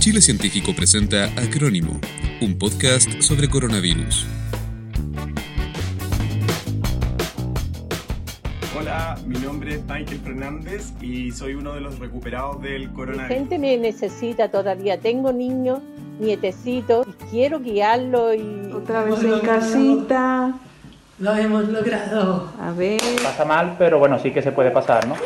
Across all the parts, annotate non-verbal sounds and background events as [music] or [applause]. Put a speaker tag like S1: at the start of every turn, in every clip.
S1: Chile Científico presenta Acrónimo, un podcast sobre coronavirus.
S2: Hola, mi nombre es Michael Fernández y soy uno de los recuperados del
S3: La
S2: coronavirus.
S3: gente me necesita todavía. Tengo niños, nietecitos, y quiero guiarlo y
S4: Otra vez
S5: Bueno,
S4: en casita.
S5: Lo hemos logrado.
S4: A ver.
S6: pasa mal, pero bueno, sí que se puede pasar, ¿no?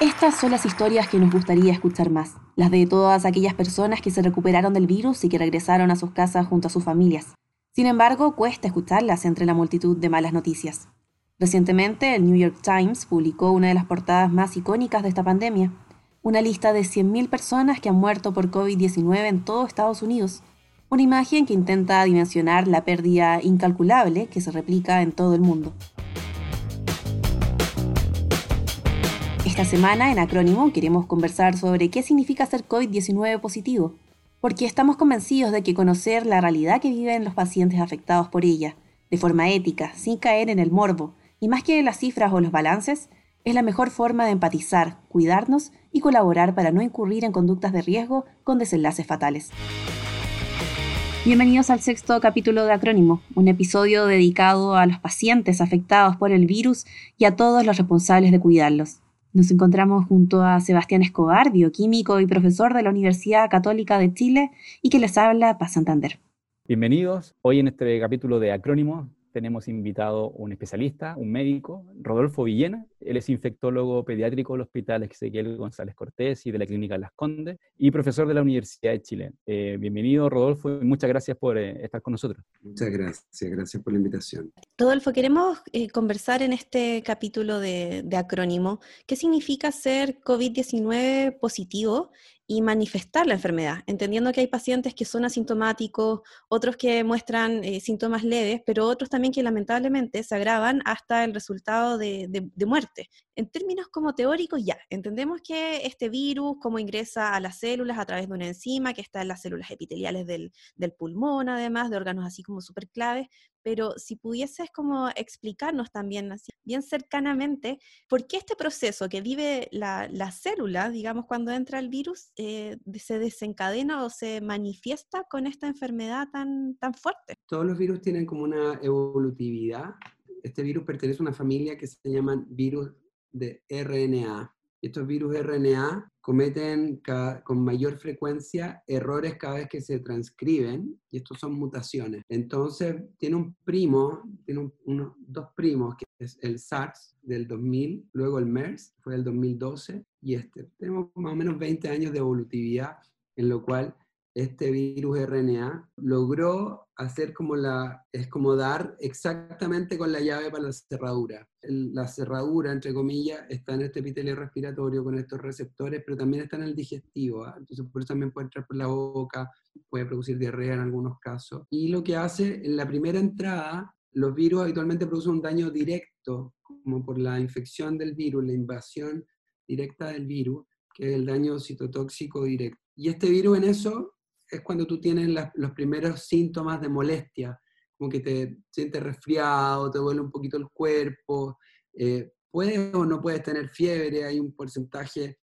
S7: Estas son las historias que nos gustaría escuchar más, las de todas aquellas personas que se recuperaron del virus y que regresaron a sus casas junto a sus familias. Sin embargo, cuesta escucharlas entre la multitud de malas noticias. Recientemente, el New York Times publicó una de las portadas más icónicas de esta pandemia, una lista de 100.000 personas que han muerto por COVID-19 en todo Estados Unidos, una imagen que intenta dimensionar la pérdida incalculable que se replica en todo el mundo. Esta semana en Acrónimo queremos conversar sobre qué significa ser COVID-19 positivo, porque estamos convencidos de que conocer la realidad que viven los pacientes afectados por ella, de forma ética, sin caer en el morbo, y más que las cifras o los balances, es la mejor forma de empatizar, cuidarnos y colaborar para no incurrir en conductas de riesgo con desenlaces fatales. Bienvenidos al sexto capítulo de Acrónimo, un episodio dedicado a los pacientes afectados por el virus y a todos los responsables de cuidarlos. Nos encontramos junto a Sebastián Escobar, bioquímico y profesor de la Universidad Católica de Chile, y que les habla para Santander.
S6: Bienvenidos. Hoy en este capítulo de Acrónimo tenemos invitado un especialista, un médico, Rodolfo Villena. Él es infectólogo pediátrico del Hospital Ezequiel González Cortés y de la Clínica Las Condes y profesor de la Universidad de Chile. Eh, bienvenido, Rodolfo, y muchas gracias por eh, estar con nosotros.
S8: Muchas gracias, gracias por la invitación.
S7: Rodolfo, queremos eh, conversar en este capítulo de, de Acrónimo qué significa ser COVID-19 positivo y manifestar la enfermedad, entendiendo que hay pacientes que son asintomáticos, otros que muestran eh, síntomas leves, pero otros también que lamentablemente se agravan hasta el resultado de, de- de muerte. En términos como teóricos, ya, entendemos que este virus, cómo ingresa a las células a través de una enzima que está en las células epiteliales del, del pulmón, además de órganos así como súper claves, pero si pudieses como explicarnos también así, bien cercanamente, ¿por qué este proceso que vive la, la célula, digamos, cuando entra el virus, eh, se desencadena o se manifiesta con esta enfermedad tan, tan fuerte?
S8: Todos los virus tienen como una evolutividad. Este virus pertenece a una familia que se llaman virus de RNA. Estos virus RNA cometen ca- con mayor frecuencia errores cada vez que se transcriben y estos son mutaciones. Entonces tiene un primo, tiene un- unos dos primos, que es el SARS del 2000, luego el MERS, fue del 2012, y este. Tenemos más o menos 20 años de evolutividad en lo cual este virus RNA logró hacer como la, es como dar exactamente con la llave para la cerradura. La cerradura, entre comillas, está en este epitelio respiratorio con estos receptores, pero también está en el digestivo, ¿ah? entonces por eso también puede entrar por la boca, puede producir diarrea en algunos casos. Y lo que hace, en la primera entrada, los virus habitualmente producen un daño directo, como por la infección del virus, la invasión directa del virus, que es el daño citotóxico directo. Y este virus en eso es cuando tú tienes los primeros síntomas de molestia, como que te sientes resfriado, te duele un poquito el cuerpo, eh, puedes o no puedes tener fiebre, hay un porcentaje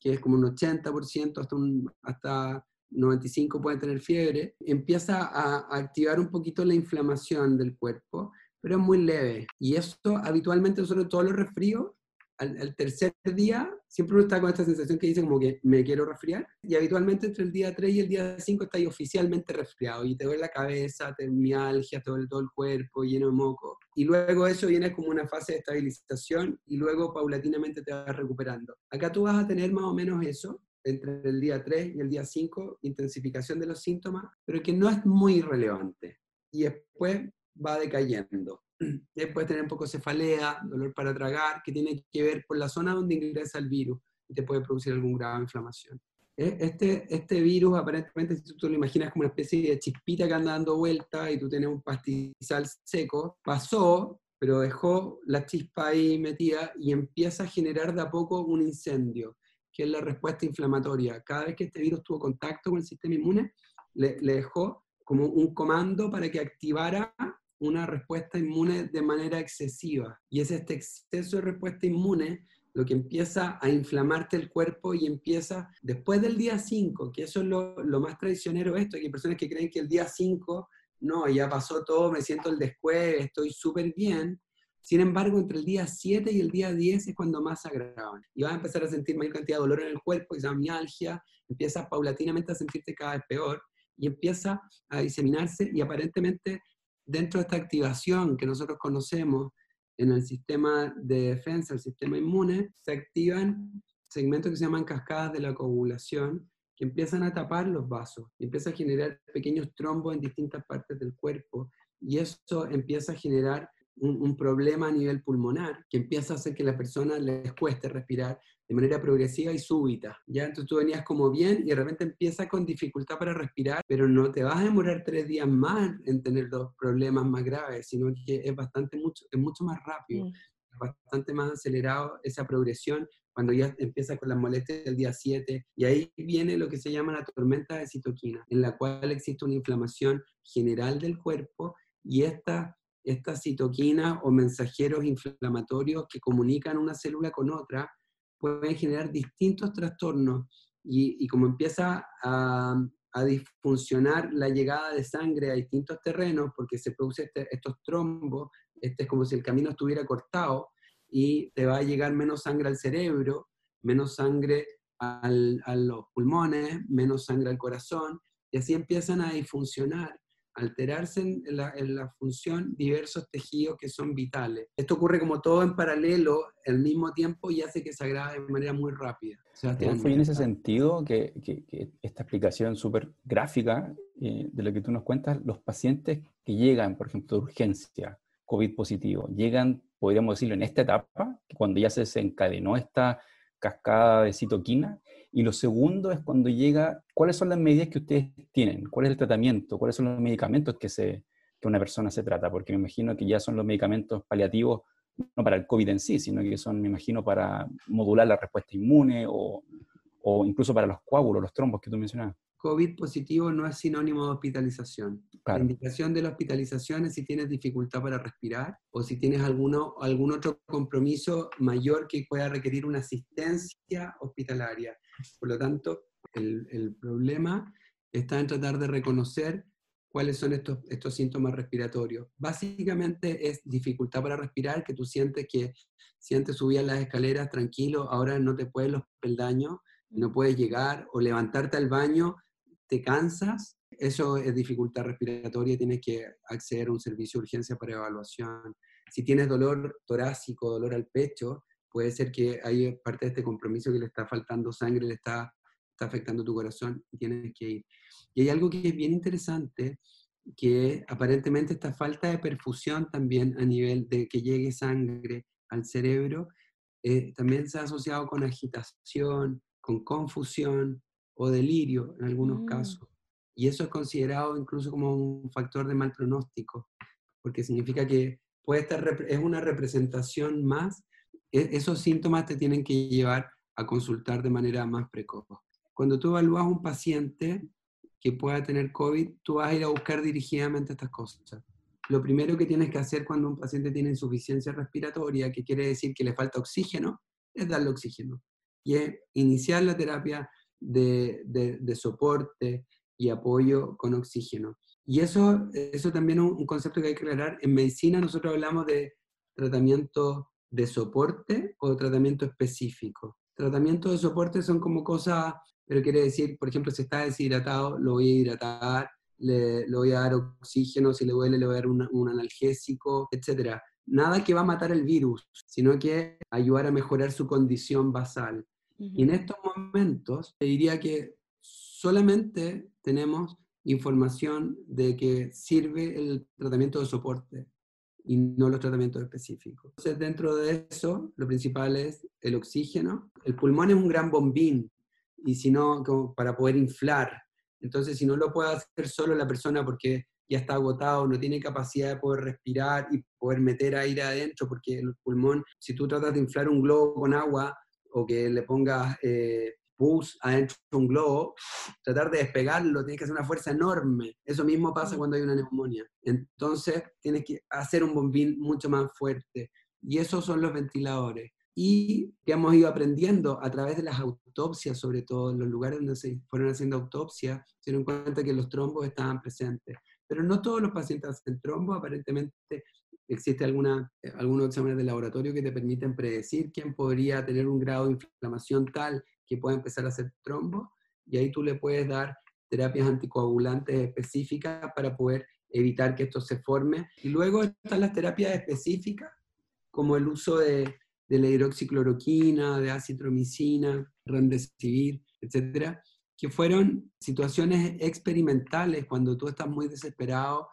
S8: que es como un 80%, hasta, un, hasta 95% pueden tener fiebre, empieza a, a activar un poquito la inflamación del cuerpo, pero es muy leve. Y esto habitualmente, sobre todo los resfríos, al, tercer día, siempre uno está con esta sensación que dice como que me quiero resfriar, y habitualmente entre el día 3 y el día 5 estás oficialmente resfriado, y te duele la cabeza, te mialgia, te duele todo el cuerpo, lleno de moco. Y luego eso viene como una fase de estabilización, y luego paulatinamente te vas recuperando. Acá tú vas a tener más o menos eso, entre el día 3 y el día 5, intensificación de los síntomas, pero que no es muy relevante. Y después va decayendo. [clears throat] Después tener un poco cefalea, dolor para tragar, que tiene que ver con la zona donde ingresa el virus y te puede producir algún grado de inflamación. Eh, Este, este virus, aparentemente, si tú lo imaginas como una especie de chispita que anda dando vuelta y tú tienes un pastizal seco, pasó, pero dejó la chispa ahí metida y empieza a generar de a poco un incendio, que es la respuesta inflamatoria. Cada vez que este virus tuvo contacto con el sistema inmune, le dejó como un comando para que activara una respuesta inmune de manera excesiva. Y es este exceso de respuesta inmune lo que empieza a inflamarte el cuerpo y empieza después del día 5, que eso es lo, lo más traicionero esto, hay personas que creen que el día 5, no, ya pasó todo, me siento el después, estoy súper bien, sin embargo, entre el día 7 y el día 10 es cuando más se agravan. Y vas a empezar a sentir mayor cantidad de dolor en el cuerpo, esa mialgia, empiezas paulatinamente a sentirte cada vez peor y empieza a diseminarse y aparentemente dentro de esta activación que nosotros conocemos en el sistema de defensa, el sistema inmune, se activan segmentos que se llaman cascadas de la coagulación, que empiezan a tapar los vasos, y empieza a generar pequeños trombos en distintas partes del cuerpo, y eso empieza a generar un, problema a nivel pulmonar que empieza a hacer que la persona les cueste respirar de manera progresiva y súbita. Ya entonces tú venías como bien y de repente empieza con dificultad para respirar, pero no te vas a demorar tres días más en tener los problemas más graves, sino que es bastante mucho, es mucho más rápido, mm. bastante más acelerado esa progresión cuando ya empieza con las molestias del día 7, y ahí viene lo que se llama la tormenta de citoquina, en la cual existe una inflamación general del cuerpo y esta estas citoquinas o mensajeros inflamatorios que comunican una célula con otra pueden generar distintos trastornos y, como empieza a, disfuncionar la llegada de sangre a distintos terrenos porque se producen este, estos trombos, este es como si el camino estuviera cortado y te va a llegar menos sangre al cerebro, menos sangre a los pulmones, menos sangre al corazón, y así empiezan a disfuncionar alterarse en la, función diversos tejidos que son vitales. Esto ocurre como todo en paralelo al mismo tiempo y hace que se agrave de manera muy rápida.
S6: fue en ese sentido que, esta explicación súper gráfica eh, de lo que tú nos cuentas, los pacientes que llegan, por ejemplo, de urgencia, COVID positivo, llegan, podríamos decirlo, en esta etapa, cuando ya se desencadenó esta cascada de citoquina, y lo segundo es cuando llega, ¿cuáles son las medidas que ustedes tienen? ¿Cuál es el tratamiento? ¿Cuáles son los medicamentos que, se, que una persona se trata? Porque me imagino que ya son los medicamentos paliativos no para el COVID en sí, sino que son, me imagino, para modular la respuesta inmune o, o incluso para los coágulos, los trombos que tú mencionabas.
S8: COVID positivo no es sinónimo de hospitalización. La indicación de la hospitalización es si tienes dificultad para respirar o si tienes alguno, algún otro compromiso mayor que pueda requerir una asistencia hospitalaria. Por lo tanto, el, el problema está en tratar de reconocer cuáles son estos, estos síntomas respiratorios. Básicamente es dificultad para respirar, que tú sientes que si antes subías las escaleras tranquilo, ahora no te puedes los peldaños, no puedes llegar o levantarte al baño te cansas, eso es dificultad respiratoria, tienes que acceder a un servicio de urgencia para evaluación. Si tienes dolor torácico, dolor al pecho, puede ser que hay parte de este compromiso que le está faltando sangre, le está, está afectando tu corazón y tienes que ir. Y hay algo que es bien interesante, que aparentemente esta falta de perfusión también a nivel de que llegue sangre al cerebro, eh, también se ha asociado con agitación, con confusión, o delirio en algunos mm. casos. Y eso es considerado incluso como un factor de mal pronóstico, porque significa que puede estar, es una representación más, e, esos síntomas te tienen que llevar a consultar de manera más precoz. Cuando tú evalúas un paciente que pueda tener COVID, tú vas a ir a buscar dirigidamente estas cosas. Lo primero que tienes que hacer cuando un paciente tiene insuficiencia respiratoria, que quiere decir que le falta oxígeno, es darle oxígeno. Y es iniciar la terapia de, soporte y apoyo con oxígeno. Y eso, eso también es un concepto que hay que aclarar. En medicina nosotros hablamos de tratamiento de soporte o tratamiento específico. Tratamientos de soporte son como cosas, pero quiere decir, por ejemplo, si está deshidratado, lo voy a hidratar, le, voy a dar oxígeno, si le duele, le voy a dar un analgésico, etc. Nada que va a matar el virus, sino que ayudar a mejorar su condición basal. Y en estos momentos te diría que solamente tenemos información de que sirve el tratamiento de soporte y no los tratamientos específicos. Entonces, dentro de eso, lo principal es el oxígeno. El pulmón es un gran bombín y si no, como para poder inflar. Entonces, si no lo puede hacer solo la persona porque ya está agotado, no tiene capacidad de poder respirar y poder meter aire adentro, porque el pulmón, si tú tratas de inflar un globo con agua, o que le pongas eh, pus adentro de un globo, tratar de despegarlo, tienes que hacer una fuerza enorme. Eso mismo pasa cuando hay una neumonía. Entonces, tienes que hacer un bombín mucho más fuerte. Y esos son los ventiladores. y que hemos ido aprendiendo a través de las autopsias, sobre todo en los lugares donde se fueron haciendo autopsias, se dieron cuenta que los trombos estaban presentes. Pero no todos los pacientes hacen trombos, aparentemente existe alguna, eh, algunos exámenes de laboratorio que te permiten predecir quién podría tener un grado de inflamación tal que pueda empezar a hacer trombo, y ahí tú le puedes dar terapias anticoagulantes específicas para poder evitar que esto se forme. Y luego están las terapias específicas, como el uso de, de la hidroxicloroquina, de acitromicina, remdesivir, etcétera, que fueron situaciones experimentales cuando tú estás muy desesperado,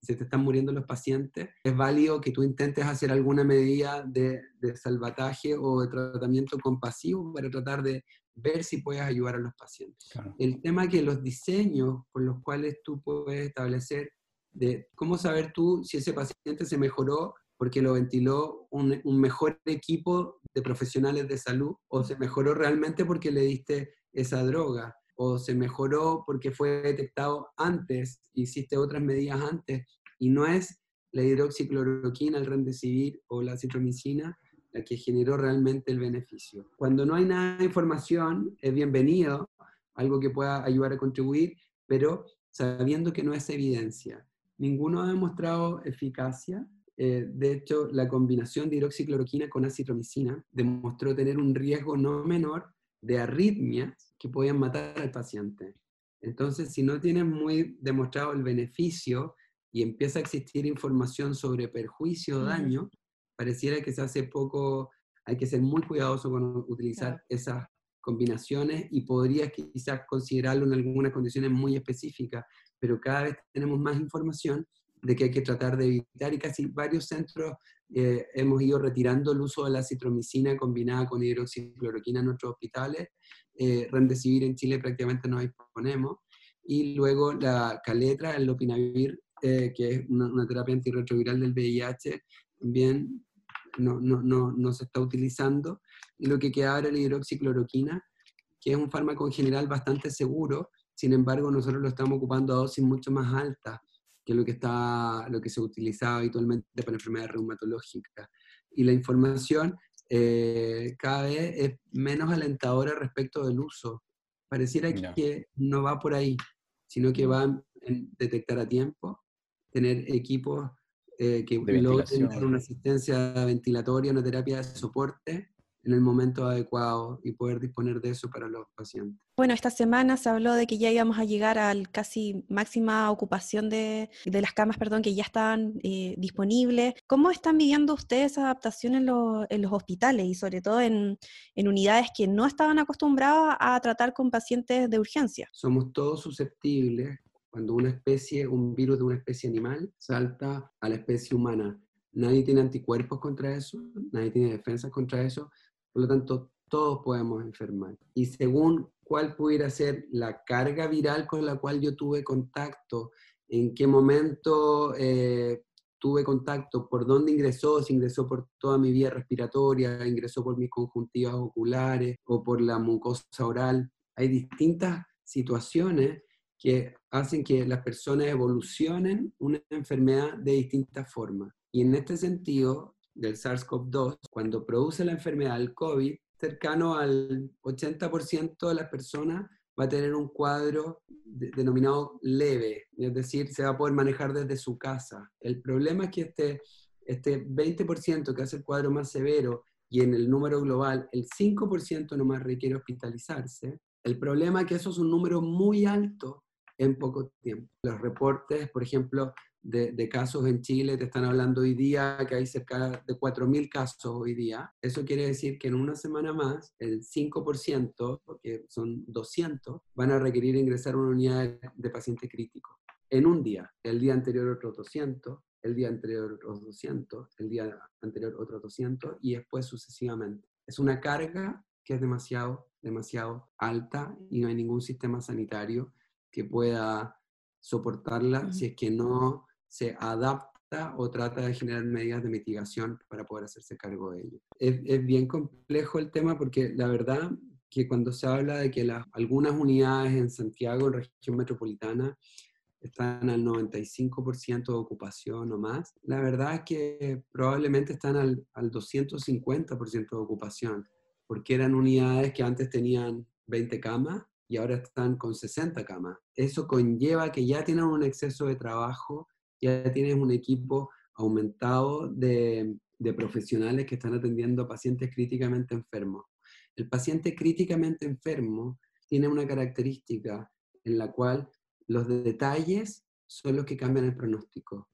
S8: se te están muriendo los pacientes, es válido que tú intentes hacer alguna medida de, de salvataje o de tratamiento compasivo para tratar de ver si puedes ayudar a los pacientes. El tema que los diseños por los cuales tú puedes establecer de cómo saber tú si ese paciente se mejoró porque lo ventiló un, un, mejor equipo de profesionales de salud o se mejoró realmente porque le diste esa droga o se mejoró porque fue detectado antes, hiciste otras medidas antes, y no es la hidroxicloroquina, el remdesivir o la citromicina la que generó realmente el beneficio. Cuando no hay nada de información, es bienvenido, algo que pueda ayudar a contribuir, pero sabiendo que no es evidencia. Ninguno ha demostrado eficacia. Eh, de hecho, la combinación de hidroxicloroquina con acitromicina demostró tener un riesgo no menor de arritmias que podían matar al paciente. Entonces, si no tienes muy demostrado el beneficio y empieza a existir información sobre perjuicio o daño, pareciera que se hace poco, hay que ser muy cuidadoso con utilizar esas combinaciones y podrías quizás considerarlo en algunas condiciones muy específicas, pero cada vez tenemos más información de que hay que tratar de evitar y casi varios centros eh, hemos ido retirando el uso de la citromicina combinada con hidroxicloroquina en nuestros hospitales. Eh, Remdesivir en Chile prácticamente no disponemos. Y luego la caletra, el lopinavir, eh, que es una, terapia antirretroviral del VIH, también no, no, no, no, se está utilizando. Y lo que queda ahora es la hidroxicloroquina, que es un fármaco en general bastante seguro, sin embargo nosotros lo estamos ocupando a dosis mucho más altas que lo que, está, lo que se utilizaba habitualmente para enfermedades reumatológicas. Y la información eh, cada vez es menos alentadora respecto del uso. Pareciera que no va por ahí, sino que va en detectar a tiempo, tener equipos eh, que logren dar una asistencia ventilatoria, una terapia de soporte en el momento adecuado y poder disponer de eso para los pacientes.
S7: Bueno, esta semana se habló de que ya íbamos a llegar al casi máxima ocupación de, de las camas, perdón, que ya están eh, disponibles. ¿Cómo están viviendo ustedes esa adaptación en, en los hospitales y sobre todo en, en, unidades que no estaban acostumbradas a tratar con pacientes de urgencia?
S8: Somos todos susceptibles cuando una especie, un virus de una especie animal salta a la especie humana. Nadie tiene anticuerpos contra eso, nadie tiene defensas contra eso, por lo tanto, todos podemos enfermar. Y según cuál pudiera ser la carga viral con la cual yo tuve contacto, en qué momento eh, tuve contacto, por dónde ingresó, si ingresó por toda mi vía respiratoria, ingresó por mis conjuntivas oculares o por la mucosa oral. Hay distintas situaciones que hacen que las personas evolucionen una enfermedad de distintas formas. Y en este sentido, del SARS-CoV-2, cuando produce la enfermedad del COVID, cercano al 80% de las personas va a tener un cuadro denominado leve, es decir, se va a poder manejar desde su casa. El problema es que este, este 20% que hace el cuadro más severo y en el número global el 5% nomás requiere hospitalizarse, el problema es que eso es un número muy alto en poco tiempo. Los reportes, por ejemplo, de, casos en Chile, te están hablando hoy día que hay cerca de 4.000 casos hoy día. Eso quiere decir que en una semana más, el 5%, porque son 200, van a requerir ingresar a una unidad de, paciente crítico. En un día, el día anterior otros 200, el día anterior otros 200, el día anterior otros 200 y después sucesivamente. Es una carga que es demasiado, demasiado alta y no hay ningún sistema sanitario que pueda soportarla si es que no se adapta o trata de generar medidas de mitigación para poder hacerse cargo de ello. Es, bien complejo el tema porque la verdad que cuando se habla de que algunas unidades en Santiago, en región metropolitana, están al 95% de ocupación o más. La verdad es que probablemente están al, al 250% de ocupación, porque eran unidades que antes tenían 20 camas y ahora están con 60 camas. Eso conlleva que ya tienen un exceso de trabajo, ya tienes un equipo aumentado de, de profesionales que están atendiendo a pacientes críticamente enfermos. El paciente críticamente enfermo tiene una característica en la cual los detalles son los que cambian el pronóstico.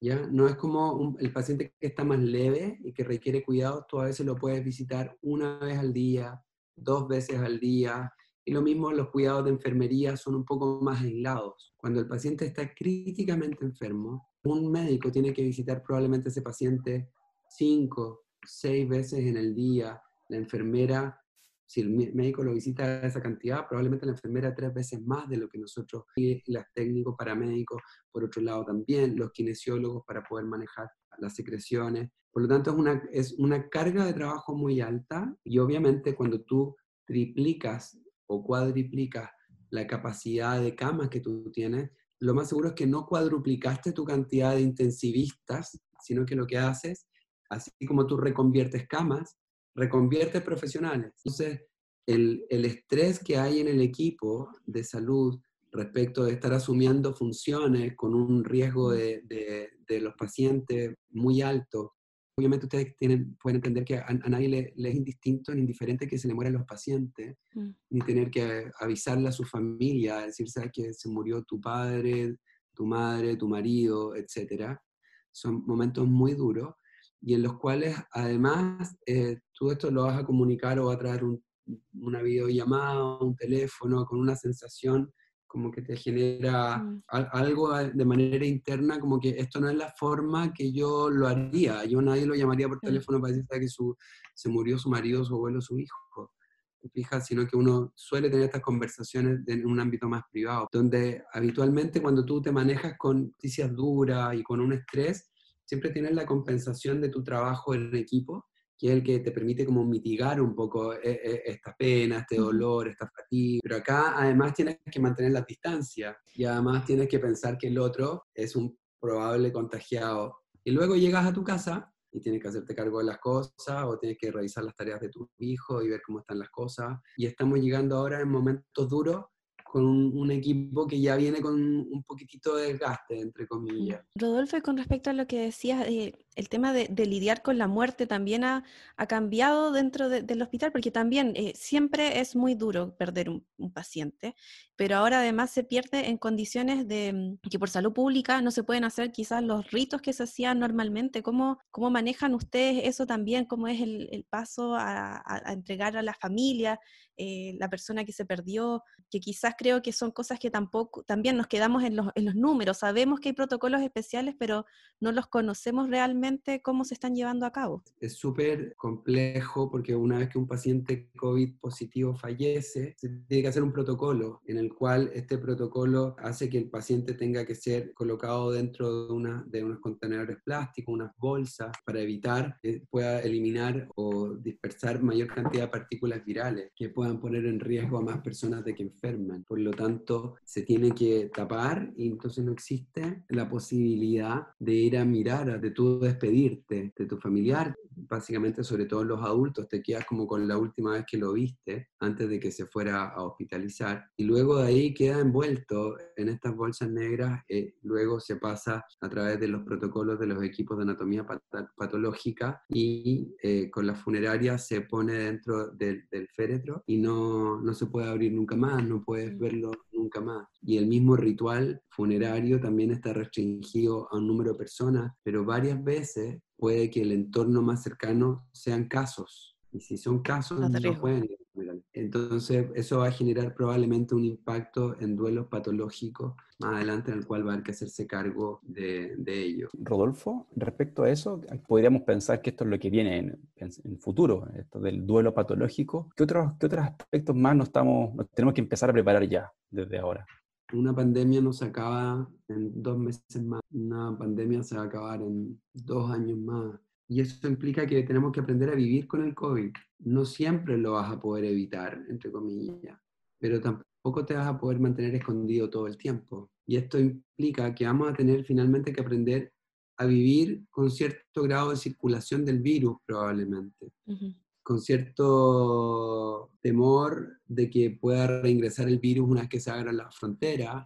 S8: ¿ya? No es como el paciente que está más leve y que requiere cuidados, tú a veces lo puedes visitar una vez al día, dos veces al día, y lo mismo los cuidados de enfermería son un poco más aislados. Cuando el paciente está críticamente enfermo, un médico tiene que visitar probablemente a ese paciente cinco, seis veces en el día. La enfermera si el médico lo visita esa cantidad, probablemente la enfermera tres veces más de lo que nosotros, y los técnicos paramédicos, por otro lado también, los kinesiólogos para poder manejar las secreciones. Por lo tanto, es una, es una carga de trabajo muy alta y obviamente cuando tú triplicas o cuadriplicas la capacidad de camas que tú tienes, lo más seguro es que no cuadruplicaste tu cantidad de intensivistas, sino que lo que haces, así como tú reconviertes camas, reconvierte profesionales. Entonces, el, el, estrés que hay en el equipo de salud respecto de estar asumiendo funciones con un riesgo de, de, los pacientes muy alto, obviamente ustedes tienen, pueden entender que a, nadie le, es indistinto ni indiferente que se le mueran los pacientes, mm. ni tener que avisarle a su familia, decir, sabes que se murió tu padre, tu madre, tu marido, etc. Son momentos muy duros y en los cuales además eh, tú esto lo vas a comunicar o a traer una videollamada, un teléfono con una sensación como que te genera mm. algo de manera interna, como que esto no es la forma que yo lo haría. Yo nadie lo llamaría por teléfono para decir que su, se murió su marido, su abuelo, su hijo. Fija, sino que uno suele tener estas conversaciones en un ámbito más privado, donde habitualmente cuando tú te manejas con noticias duras y con un estrés, siempre tienes la compensación de tu trabajo en equipo, que es el que te permite como mitigar un poco eh, eh, esta pena, este dolor, esta fatiga. Pero acá además tienes que mantener la distancia y además tienes que pensar que el otro es un probable contagiado. Y luego llegas a tu casa y tienes que hacerte cargo de las cosas o tienes que revisar las tareas de tu hijo y ver cómo están las cosas. Y estamos llegando ahora en momentos duros con un, equipo que ya viene con un poquitito de desgaste, entre comillas.
S7: Rodolfo, con respecto a lo que decías, eh, el tema de, lidiar con la muerte también ha, cambiado dentro del hospital, porque también eh, siempre es muy duro perder un, paciente, pero ahora además se pierde en condiciones de mm, que por salud pública no se pueden hacer quizás los ritos que se hacían normalmente. ¿Cómo, cómo manejan ustedes eso también? ¿Cómo es el, paso a, a, entregar a la familia? Eh, la persona que se perdió, que quizás creo que son cosas que tampoco, también nos quedamos en los, en los números, sabemos que hay protocolos especiales, pero no los conocemos realmente cómo se están llevando a cabo.
S8: Es súper complejo porque una vez que un paciente COVID positivo fallece, se tiene que hacer un protocolo en el cual este protocolo hace que el paciente tenga que ser colocado dentro de, una, de unos contenedores plásticos, unas bolsas, para evitar que pueda eliminar o dispersar mayor cantidad de partículas virales que puedan poner en riesgo a más personas de que enfermen. Por lo tanto, se tiene que tapar y entonces no existe la posibilidad de ir a mirar, de tú despedirte de tu familiar. Básicamente, sobre todo los adultos, te quedas como con la última vez que lo viste antes de que se fuera a hospitalizar. Y luego de ahí queda envuelto en estas bolsas negras. Eh, luego se pasa a través de los protocolos de los equipos de anatomía patológica y eh, con la funeraria se pone dentro del, del féretro y no, no se puede abrir nunca más, no puedes verlo nunca más. Y el mismo ritual funerario también está restringido a un número de personas, pero varias veces puede que el entorno más cercano sean casos. Y si son casos, no, no pueden entonces, eso va a generar probablemente un impacto en duelos patológicos más adelante en el cual va a haber que hacerse cargo de, de ello.
S6: Rodolfo, respecto a eso, podríamos pensar que esto es lo que viene en, en, futuro, esto del duelo patológico. ¿Qué otros, ¿Qué otros aspectos más nos, estamos, nos tenemos que empezar a preparar ya, desde ahora?
S8: Una pandemia no se acaba en dos meses más, una pandemia se va a acabar en dos años más. Y eso implica que tenemos que aprender a vivir con el COVID. No siempre lo vas a poder evitar, entre comillas, pero tampoco te vas a poder mantener escondido todo el tiempo. Y esto implica que vamos a tener finalmente que aprender a vivir con cierto grado de circulación del virus probablemente, con cierto temor de que pueda reingresar el virus una vez que se abran las fronteras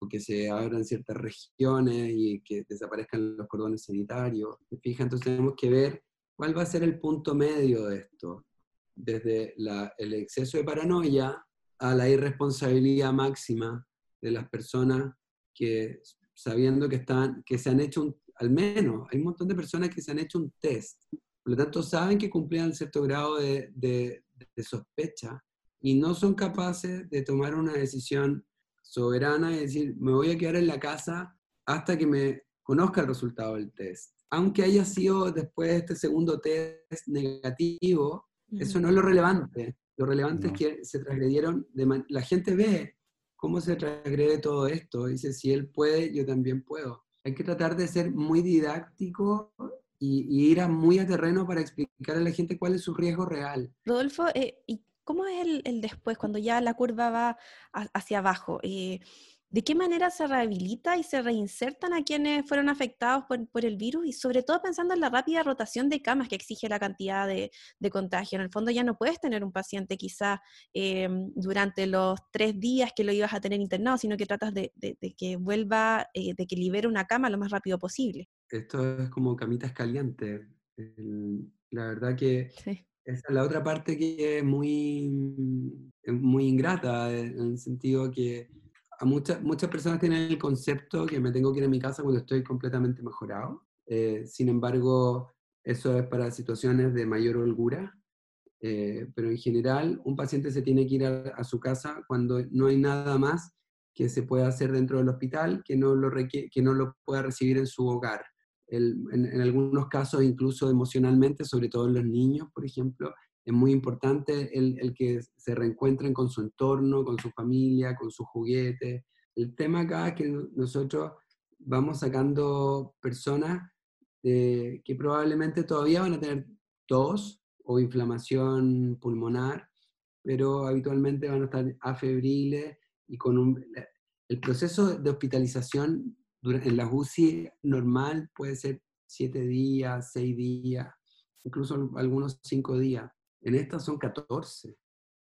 S8: o que se abran ciertas regiones y que desaparezcan los cordones sanitarios. Fija, entonces tenemos que ver cuál va a ser el punto medio de esto, desde el exceso de paranoia a la irresponsabilidad máxima de las personas que sabiendo que, están, que se han hecho un, al menos, hay un montón de personas que se han hecho un test, por lo tanto saben que cumplían cierto grado de, de, sospecha y no son capaces de tomar una decisión soberana y decir, me voy a quedar en la casa hasta que me conozca el resultado del test. Aunque haya sido después de este segundo test negativo, eso no es lo relevante. Lo relevante es que se transgredieron, de la gente ve cómo se transgrede todo esto, dice, si él puede, yo también puedo hay que tratar de ser muy didáctico y, ir a muy a terreno para explicar a la gente cuál es su riesgo real.
S7: Rodolfo, eh, ¿y cómo es el, después, cuando ya la curva va hacia abajo? Eh, ¿De qué manera se rehabilita y se reinsertan a quienes fueron afectados por, el virus? Y sobre todo pensando en la rápida rotación de camas que exige la cantidad de, contagio. En el fondo ya no puedes tener un paciente quizás em, durante los tres días que lo ibas a tener internado, sino que tratas de, que vuelva, eh, de que libere una cama lo más rápido posible.
S8: Esto es como camitas calientes. la verdad que esa es la otra parte que es muy, muy ingrata, en el sentido que muchas, muchas personas tienen el concepto que me tengo que ir a mi casa cuando estoy completamente mejorado. Eh, sin embargo, eso es para situaciones de mayor holgura. Eh, pero en general, un paciente se tiene que ir a, su casa cuando no hay nada más que se pueda hacer dentro del hospital que no lo, que no lo pueda recibir en su hogar. En, en, algunos casos, incluso emocionalmente, sobre todo en los niños, por ejemplo, es muy importante el, el, que se reencuentren con su entorno, con su familia, con sus juguetes. El tema acá es que nosotros vamos sacando personas que probablemente todavía van a tener tos o inflamación pulmonar, pero habitualmente van a estar afebriles y con un... El proceso de hospitalización en la UCI normal puede ser siete días, seis días, incluso algunos cinco días. En estas son 14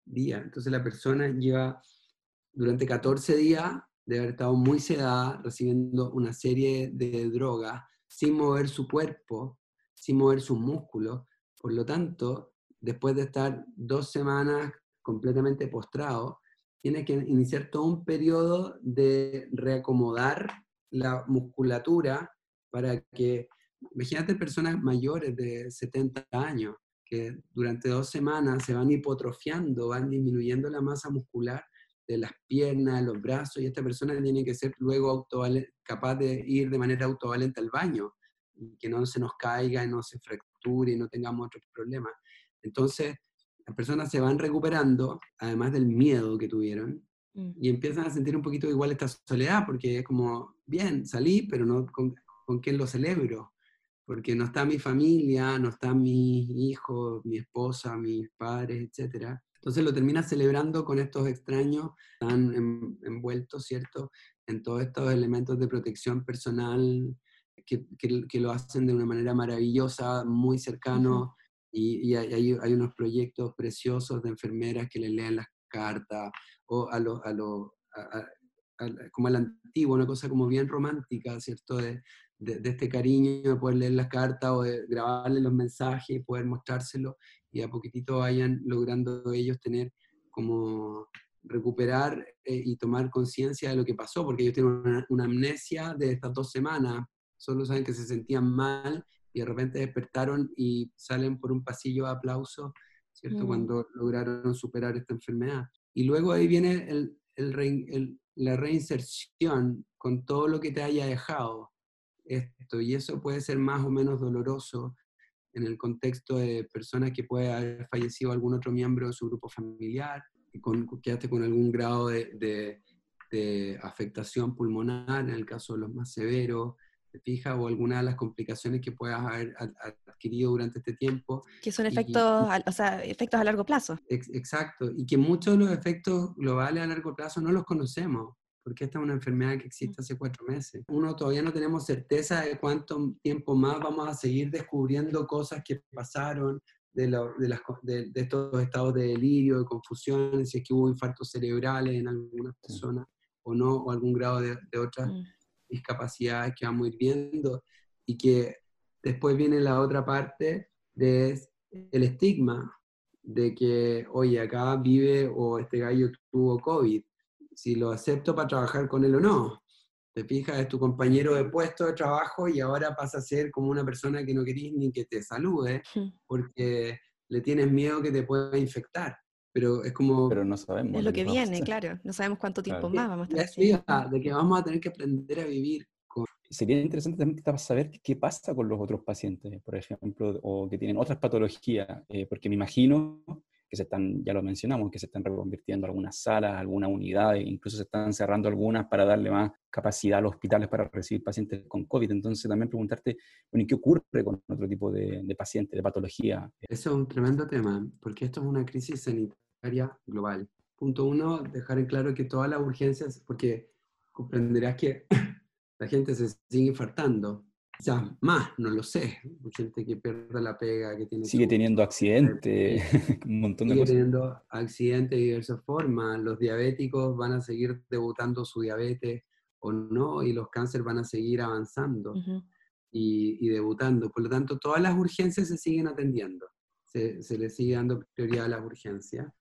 S8: días. Entonces la persona lleva durante 14 días de haber estado muy sedada, recibiendo una serie de drogas, sin mover su cuerpo, sin mover sus músculos. Por lo tanto, después de estar dos semanas completamente postrado, tiene que iniciar todo un periodo de reacomodar la musculatura para que, imagínate personas mayores de 70 años, durante dos semanas se van hipotrofiando, van disminuyendo la masa muscular de las piernas, los brazos, y esta persona tiene que ser luego capaz de ir de manera autovalente al baño, que no se nos caiga, no se fracture y no tengamos otros problemas. Entonces, las personas se van recuperando, además del miedo que tuvieron. Y empiezan a sentir un poquito igual esta soledad, porque es como, bien, salí, pero no con, con quién lo celebro porque no está mi familia, no está mi hijo, mi esposa, mis padres, etc. Entonces lo termina celebrando con estos extraños tan envueltos, ¿cierto?, en todos estos elementos de protección personal que, que, lo hacen de una manera maravillosa, muy cercano, y, hay, hay, unos proyectos preciosos de enfermeras que le leen las cartas, o a lo, a lo, como al antiguo, una cosa como bien romántica, ¿cierto?, de, de, este cariño, de poder leer las cartas o de grabarle los mensajes y poder mostrárselo y a poquitito vayan logrando ellos tener como recuperar eh, y tomar conciencia de lo que pasó, porque ellos tienen una, amnesia de estas dos semanas, solo saben que se sentían mal y de repente despertaron y salen por un pasillo de aplauso, ¿cierto? Mm. Cuando lograron superar esta enfermedad. Y luego ahí viene el, la reinserción con todo lo que te haya dejado esto, y eso puede ser más o menos doloroso en el contexto de personas que puede haber fallecido algún otro miembro de su grupo familiar, y con, quedaste con algún grado de, afectación pulmonar, en el caso de los más severos, ¿te fijas? O alguna de las complicaciones que puedas haber adquirido durante este tiempo.
S7: Que son efectos, o sea, efectos a largo plazo.
S8: exacto, y que muchos de los efectos globales a largo plazo no los conocemos porque esta es una enfermedad que existe hace cuatro meses. Uno todavía no tenemos certeza de cuánto tiempo más vamos a seguir descubriendo cosas que pasaron, de, de, de, estos estados de delirio, de confusión, si es que hubo infartos cerebrales en algunas personas o no, o algún grado de, otras mm. Discapacidades que vamos a ir viendo, y que después viene la otra parte de el estigma de que, oye, acá vive o este gallo tuvo COVID, si lo acepto para trabajar con él o no. Te fijas, es tu compañero de puesto de trabajo y ahora pasa a ser como una persona que no querís ni que te salude porque le tienes miedo que te pueda infectar. Pero es como...
S6: Pero no sabemos.
S7: Es lo que viene, claro. No sabemos cuánto tiempo más vamos a
S8: estar. de que vamos a tener que aprender a vivir con...
S6: Sería interesante también saber qué pasa con los otros pacientes, por ejemplo, o que tienen otras patologías, eh, porque me imagino que se están, ya lo mencionamos, que se están reconvirtiendo algunas salas, algunas unidades, incluso se están cerrando algunas para darle más capacidad a los hospitales para recibir pacientes con COVID. Entonces también preguntarte, bueno, qué ocurre con otro tipo de, de pacientes, de patología?
S8: Eso es un tremendo tema, porque esto es una crisis sanitaria global. Punto uno, dejar en claro que todas las urgencias, porque comprenderás que [coughs] la gente se sigue infartando, ya más, no lo sé. Mucha gente que pierde la pega, que tiene...
S6: Sigue teniendo accidentes, [laughs] un montón de
S8: sigue
S6: cosas.
S8: teniendo accidentes de diversas formas. Los diabéticos van a seguir debutando su diabetes o no, y los cánceres van a seguir avanzando y, debutando. Por lo tanto, todas las urgencias se siguen atendiendo. Se, se le sigue dando prioridad a las urgencias.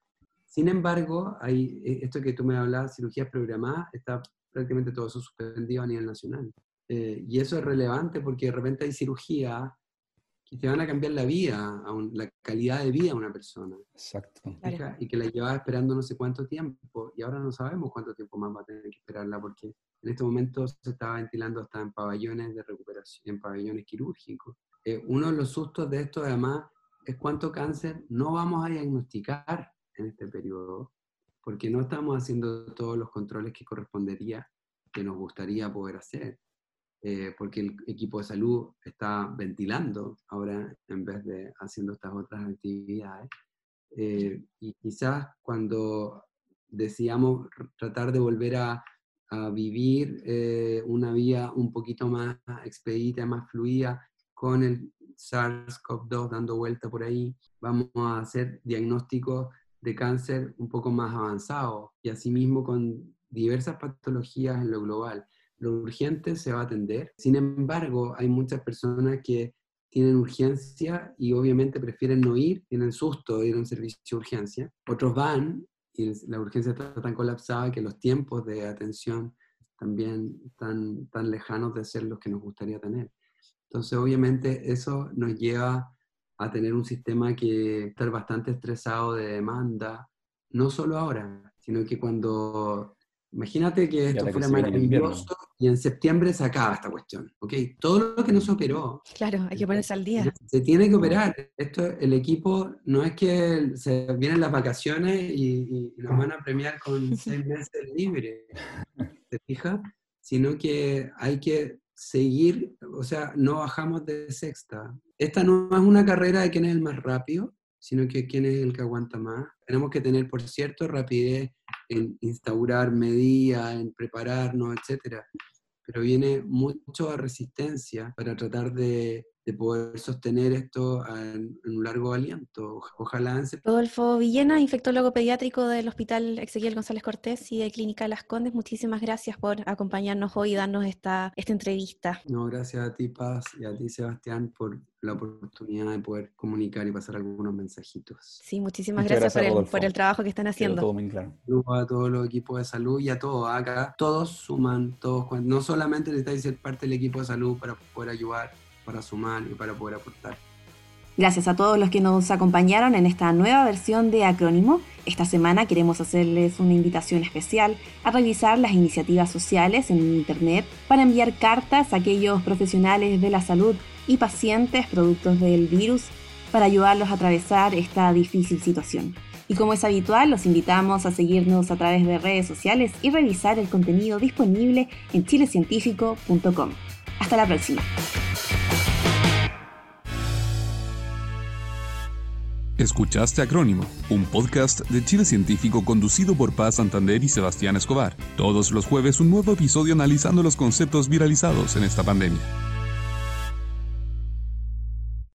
S8: Sin embargo, hay, eh, esto que tú me hablabas, cirugías programadas, está prácticamente todo eso suspendido a nivel nacional. Eh, y eso es relevante porque de repente hay cirugía que te van a cambiar la vida, la calidad de vida a una persona.
S6: Exacto.
S8: Y que la llevaba esperando no sé cuánto tiempo y ahora no sabemos cuánto tiempo más va a tener que esperarla porque en este momento se está ventilando hasta en pabellones de recuperación, en pabellones quirúrgicos. Eh, uno de los sustos de esto además es cuánto cáncer no vamos a diagnosticar en este periodo porque no estamos haciendo todos los controles que correspondería, que nos gustaría poder hacer. Eh, porque el equipo de salud está ventilando ahora en vez de haciendo estas otras actividades. Eh, y quizás cuando decíamos tratar de volver a, a vivir eh, una vía un poquito más expedita, más fluida, con el SARS-CoV-2 dando vuelta por ahí, vamos a hacer diagnósticos de cáncer un poco más avanzados y asimismo con diversas patologías en lo global lo urgente se va a atender. Sin embargo, hay muchas personas que tienen urgencia y obviamente prefieren no ir, tienen susto de ir a un servicio de urgencia. Otros van y la urgencia está tan colapsada que los tiempos de atención también están tan lejanos de ser los que nos gustaría tener. Entonces, obviamente, eso nos lleva a tener un sistema que está bastante estresado de demanda, no solo ahora, sino que cuando Imagínate que esto fuera maravilloso y en septiembre se acaba esta cuestión, ¿ok? Todo lo que no se operó.
S7: Claro, hay que ponerse al día.
S8: Se tiene que operar. Esto, el equipo no es que se vienen las vacaciones y, nos van a premiar con [laughs] seis meses libre, ¿te fijas? Sino que hay que seguir, o sea, no bajamos de sexta. Esta no es una carrera de quién es el más rápido, sino que quién es el que aguanta más. Tenemos que tener, por cierto, rapidez en instaurar medidas, en prepararnos, etcétera. Pero viene mucho a resistencia para tratar de, de poder sostener esto en, un largo aliento. Ojalá.
S7: Rodolfo Villena, infectólogo pediátrico del Hospital Ezequiel González Cortés y de Clínica Las Condes, muchísimas gracias por acompañarnos hoy y darnos esta, esta entrevista.
S8: No, gracias a ti, Paz, y a ti, Sebastián, por la oportunidad de poder comunicar y pasar algunos mensajitos.
S7: Sí, muchísimas gracias, por, el, por, el, trabajo que están haciendo.
S6: Todo muy claro.
S8: A todos los equipos de salud y a todos acá. Todos suman, todos, no solamente necesitáis ser parte del equipo de salud para poder ayudar para sumar y para poder aportar.
S7: Gracias a todos los que nos acompañaron en esta nueva versión de Acrónimo. Esta semana queremos hacerles una invitación especial a revisar las iniciativas sociales en Internet para enviar cartas a aquellos profesionales de la salud y pacientes productos del virus para ayudarlos a atravesar esta difícil situación. Y como es habitual, los invitamos a seguirnos a través de redes sociales y revisar el contenido disponible en chilecientífico.com. Hasta la próxima.
S1: Escuchaste Acrónimo, un podcast de Chile Científico conducido por Paz Santander y Sebastián Escobar. Todos los jueves un nuevo episodio analizando los conceptos viralizados en esta pandemia.